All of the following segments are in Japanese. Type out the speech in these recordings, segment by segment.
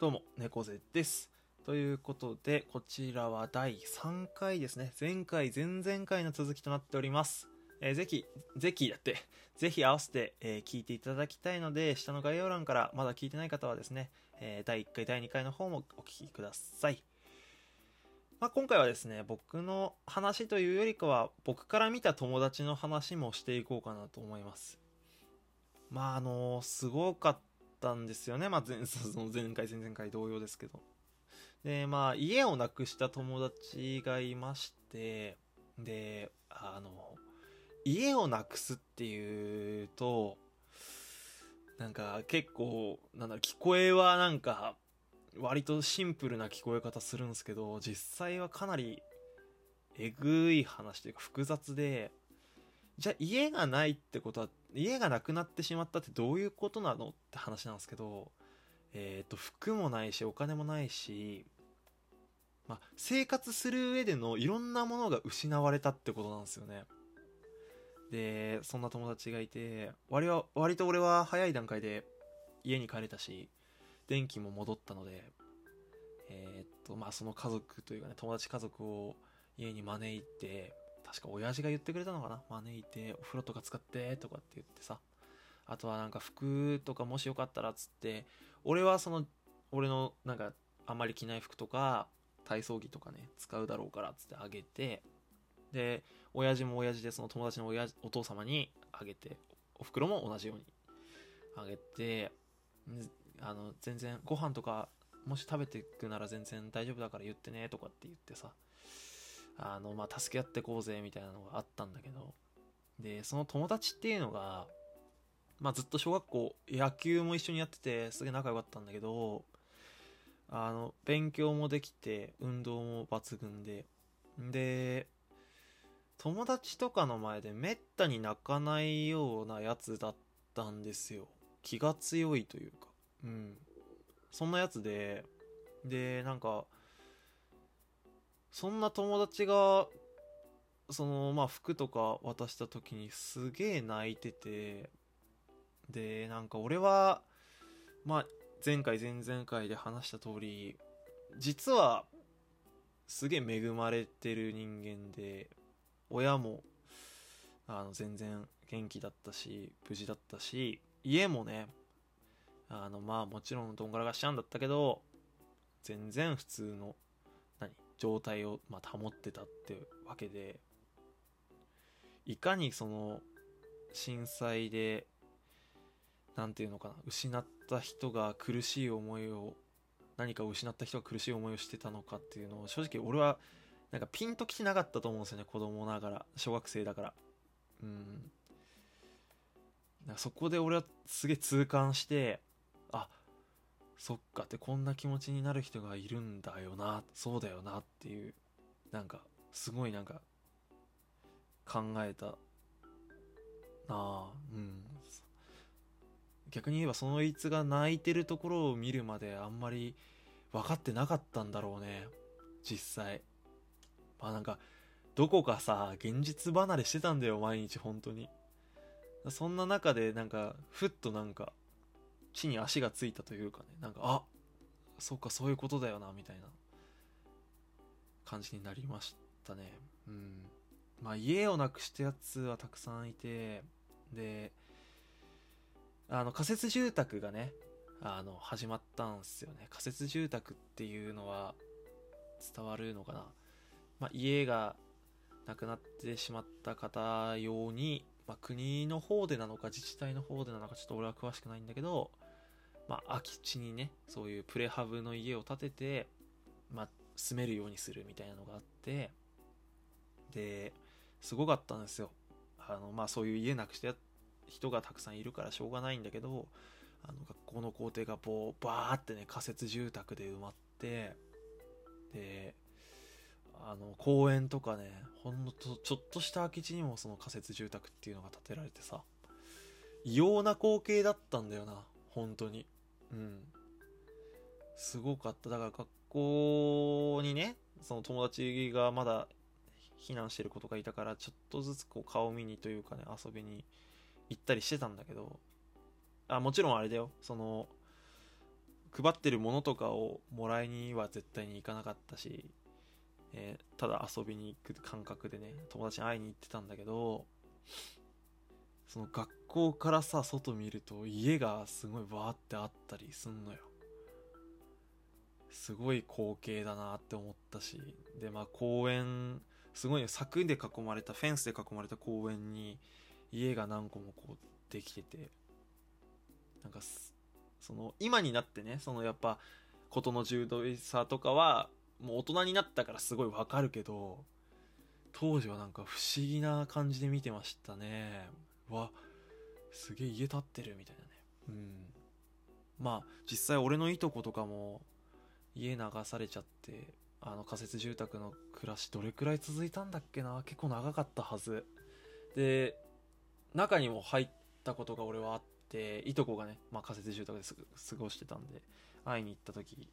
どうも、猫背です。ということで、こちらは第3回ですね。前回、前々回の続きとなっております。えーぜひ、ぜひだって、ぜひ合わせて、えー聞いていただきたいので、下の概要欄からまだ聞いてない方はですね、えー第1回、第2回の方もお聞きください。まあ、今回はですね、僕の話というよりかは、僕から見た友達の話もしていこうかなと思います。まあ、あのすごかったたんですよね。まあ、前、その前回、前々回同様ですけど。で、まあ、家をなくした友達がいまして、で、あの、家をなくすっていうと、なんか結構、なんだ、聞こえはなんか、割とシンプルな聞こえ方するんですけど、実際はかなり、えぐい話というか複雑で、じゃあ家がないってことは、家がなくなってしまったってどういうことなのって話なんですけど、えっ、と、服もないし、お金もないし、まあ、生活する上でのいろんなものが失われたってことなんですよね。で、そんな友達がいて、割は、割と俺は早い段階で家に帰れたし、電気も戻ったので、えーっと、まあ、その家族というかね、友達家族を家に招いて、確か親父が言ってくれたのかな？招いて、お風呂とか使って、とかって言ってさ。あとはなんか服とかもしよかったらっつって、俺はその、俺のなんかあんまり着ない服とか、体操着とかね、使うだろうからっつってあげて、で、親父も親父でその友達の親お父様にあげて、お袋も同じようにあげて、あの、全然ご飯とか、もし食べていくなら全然大丈夫だから言ってねとかって言ってさ、あの、まあ、助け合ってこうぜみたいなのがあったんだけど、で、その友達っていうのが、まあ、ずっと小学校野球も一緒にやっててすげえ仲良かったんだけどあの勉強もできて運動も抜群で。で友達とかの前でめったに泣かないようなやつだったんですよ。気が強いというか。うん。そんなやつででなんかそんな友達がそのまあ服とか渡した時にすげえ泣いててでなんか俺はまあ前回前々回で話した通り実はすげえ恵まれてる人間で親もあの全然元気だったし無事だったし家もねあのまあもちろんどんがらがしちゃうんだったけど全然普通の状態を、まあ、保ってたってわけでいかにその震災でなんていうのかな失った人が苦しい思いを何かを失った人が苦しい思いをしてたのかっていうのを正直俺はなんかピンときてなかったと思うんですよね子供ながら小学生だから。うん。なんかそこで俺はすげえ痛感してそっかってこんな気持ちになる人がいるんだよなそうだよなっていうなんかすごいなんか考えた。なあうん。逆に言えばそのいつが泣いてるところを見るまであんまり分かってなかったんだろうね。実際。まあなんかどこかさ現実離れしてたんだよ毎日本当に。そんな中でなんかふっとなんか地に足がついたというかねなんかあそっかそういうことだよなみたいな感じになりましたね。うん。まあ家をなくしたやつはたくさんいてであの仮設住宅がねあの始まったんすよね。仮設住宅っていうのは伝わるのかな、まあ、家がなくなってしまった方用に、まあ、国の方でなのか自治体の方でなのかちょっと俺は詳しくないんだけど、まあ、空き地にねそういうプレハブの家を建てて、まあ、住めるようにするみたいなのがあってですごかったんですよ。あのまあそういう家なくした人がたくさんいるからしょうがないんだけどあの学校の校庭がこうバーってね仮設住宅で埋まってであの公園とかねほんのとちょっとした空き地にもその仮設住宅っていうのが建てられてさ異様な光景だったんだよな本当に。うん。すごかった。だから学校にねその友達がまだ避難してる子とかいたからちょっとずつこう顔見にというかね遊びに行ったりしてたんだけどあもちろんあれだよ。その配ってるものとかをもらいには絶対に行かなかったし、えーただ遊びに行く感覚でね友達に会いに行ってたんだけどその学校からさ外見ると家がすごいバーってあったりすんのよ。すごい光景だなって思ったしでまあ公園すごい柵で囲まれたフェンスで囲まれた公園に家が何個もこうできててなんかその今になってねそのやっぱ事の重大さとかはもう大人になったからすごいわかるけど当時はなんか不思議な感じで見てましたね。わすげえ家建ってるみたいなね。うん。まあ実際俺のいとことかも家流されちゃってあの仮設住宅の暮らしどれくらい続いたんだっけな。結構長かったはず。で中にも入ったことが俺はあっていとこがね、まあ、仮設住宅です過ごしてたんで会いに行った時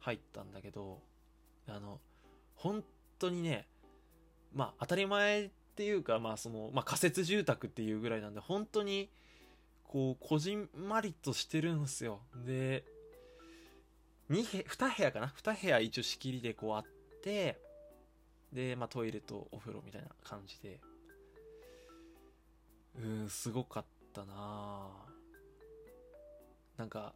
入ったんだけどあの本当にねまあ当たり前っていうかまあその、まあ、仮設住宅っていうぐらいなんで本当にこうこじんまりとしてるんですよ。で2部2部屋かな？2部屋一応仕切りでこうあってで、まあ、トイレとお風呂みたいな感じで。うんすごかったななんか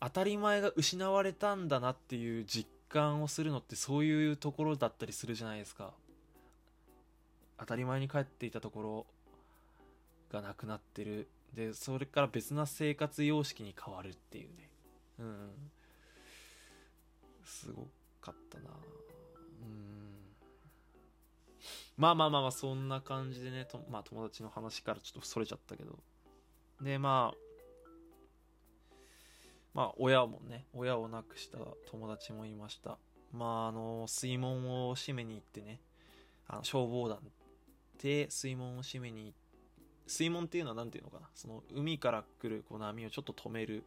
当たり前が失われたんだなっていう実感をするのってそういうところだったりするじゃないですか。当たり前に帰っていたところがなくなってる。でそれから別な生活様式に変わるっていうね。うん。すごかったな。うん。まあまあまあまあそんな感じでねと、まあ、友達の話からちょっとそれちゃったけど。でまあまあ親もね親を亡くした友達もいました。まああの水門を閉めに行ってねあの消防団で水門を閉めに水門っていうのは何ていうのかな？その海から来るこう波をちょっと止める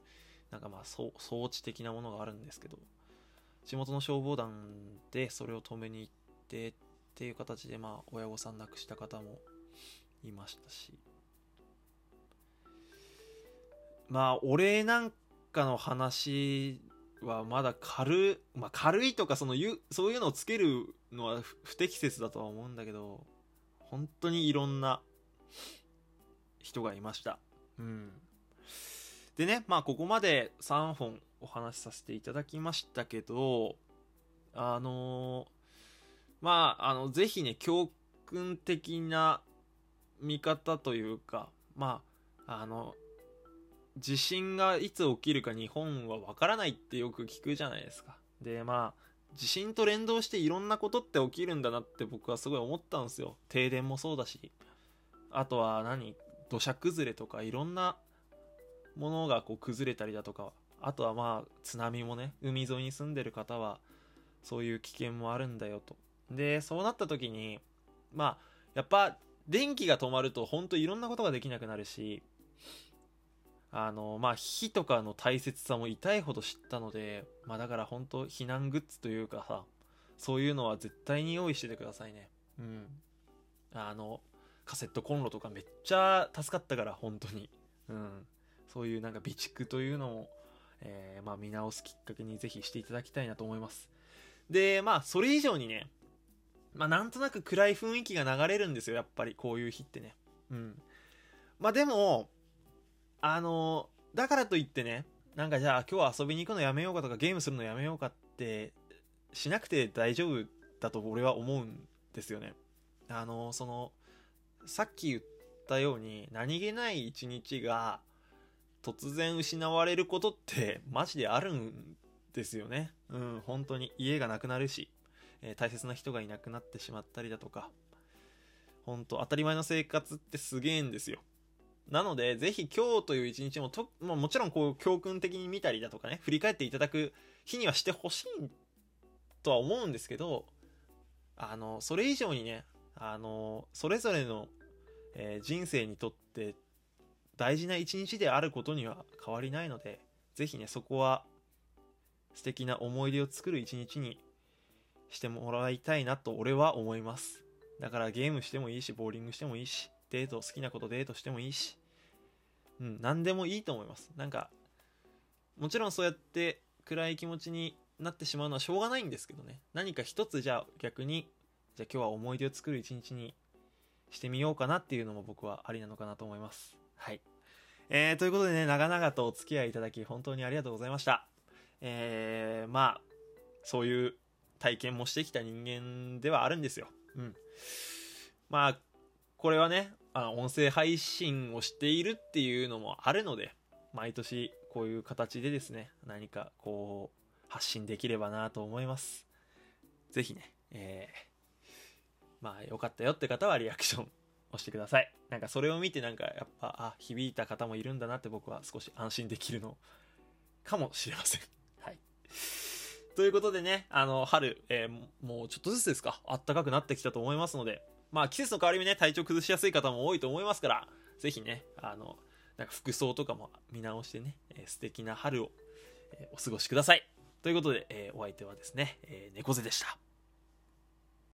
なんかまあ装置的なものがあるんですけど地元の消防団でそれを止めに行ってっていう形でまあ親御さん亡くした方もいましたし。まあ俺なんかの話はまだ軽,、まあ、軽いとかそのそういうのをつけるのは不適切だとは思うんだけど本当にいろんな人がいました。うん。でねまあここまで3本お話しさせていただきましたけどあのー、まああのぜひね教訓的な見方というかまああの地震がいつ起きるか日本はわからないってよく聞くじゃないですか。で、まあ、地震と連動していろんなことって起きるんだなって僕はすごい思ったんですよ。停電もそうだし。あとは何？土砂崩れとかいろんなものがこう崩れたりだとか。あとはまあ、津波もね、海沿いに住んでる方は、そういう危険もあるんだよと。で、そうなった時に、まあ、やっぱ、電気が止まると本当いろんなことができなくなるし、あの、まあ、火とかの大切さも痛いほど知ったので、まあ、だから本当避難グッズというかさ、そういうのは絶対に用意しててくださいね。うん。あの、カセットコンロとかめっちゃ助かったから、本当に。うん。そういうなんか備蓄というのも、えー、まあ、見直すきっかけにぜひしていただきたいなと思います。で、まあ、それ以上にね、まあ、なんとなく暗い雰囲気が流れるんですよ、やっぱり、こういう日ってね。うん。まあ、でも、あのだからといってねなんかじゃあ今日は遊びに行くのやめようかとかゲームするのやめようかってしなくて大丈夫だと俺は思うんですよね。あのそのさっき言ったように何気ない一日が突然失われることってマジであるんですよね。うん本当に。家がなくなるし、えー、大切な人がいなくなってしまったりだとか。本当当たり前の生活ってすげえんですよ。なので、ぜひ今日という一日もと、まあ、もちろんこう教訓的に見たりだとかね、振り返っていただく日にはしてほしいとは思うんですけど、あの、それ以上にね、あの、それぞれの、えー、人生にとって大事な一日であることには変わりないので、ぜひね、そこは素敵な思い出を作る一日にしてもらいたいなと俺は思います。だからゲームしてもいいし、ボーリングしてもいいし、デート、好きなことデートしてもいいし、うん、何でもいいと思います。なんか、もちろんそうやって暗い気持ちになってしまうのはしょうがないんですけどね。何か一つじゃあ逆にじゃあ今日は思い出を作る一日にしてみようかなっていうのも僕はありなのかなと思います。はい。えー、ということでね長々とお付き合いいただき本当にありがとうございました。えー、まあそういう体験もしてきた人間ではあるんですよ。うん。まあこれはねあ音声配信をしているっていうのもあるので毎年こういう形でですね何かこう発信できればなと思います。ぜひねえー、まあよかったよって方はリアクション押してください。なんかそれを見てなんかやっぱあ響いた方もいるんだなって僕は少し安心できるのかもしれません。はい。ということでねあの春、えー、もうちょっとずつですか？暖かくなってきたと思いますのでまあ季節の変わり目ね体調崩しやすい方も多いと思いますからぜひねあのなんか服装とかも見直してね、えー、素敵な春を、えー、お過ごしくださいということで、えー、お相手はですね、えー、猫背でした。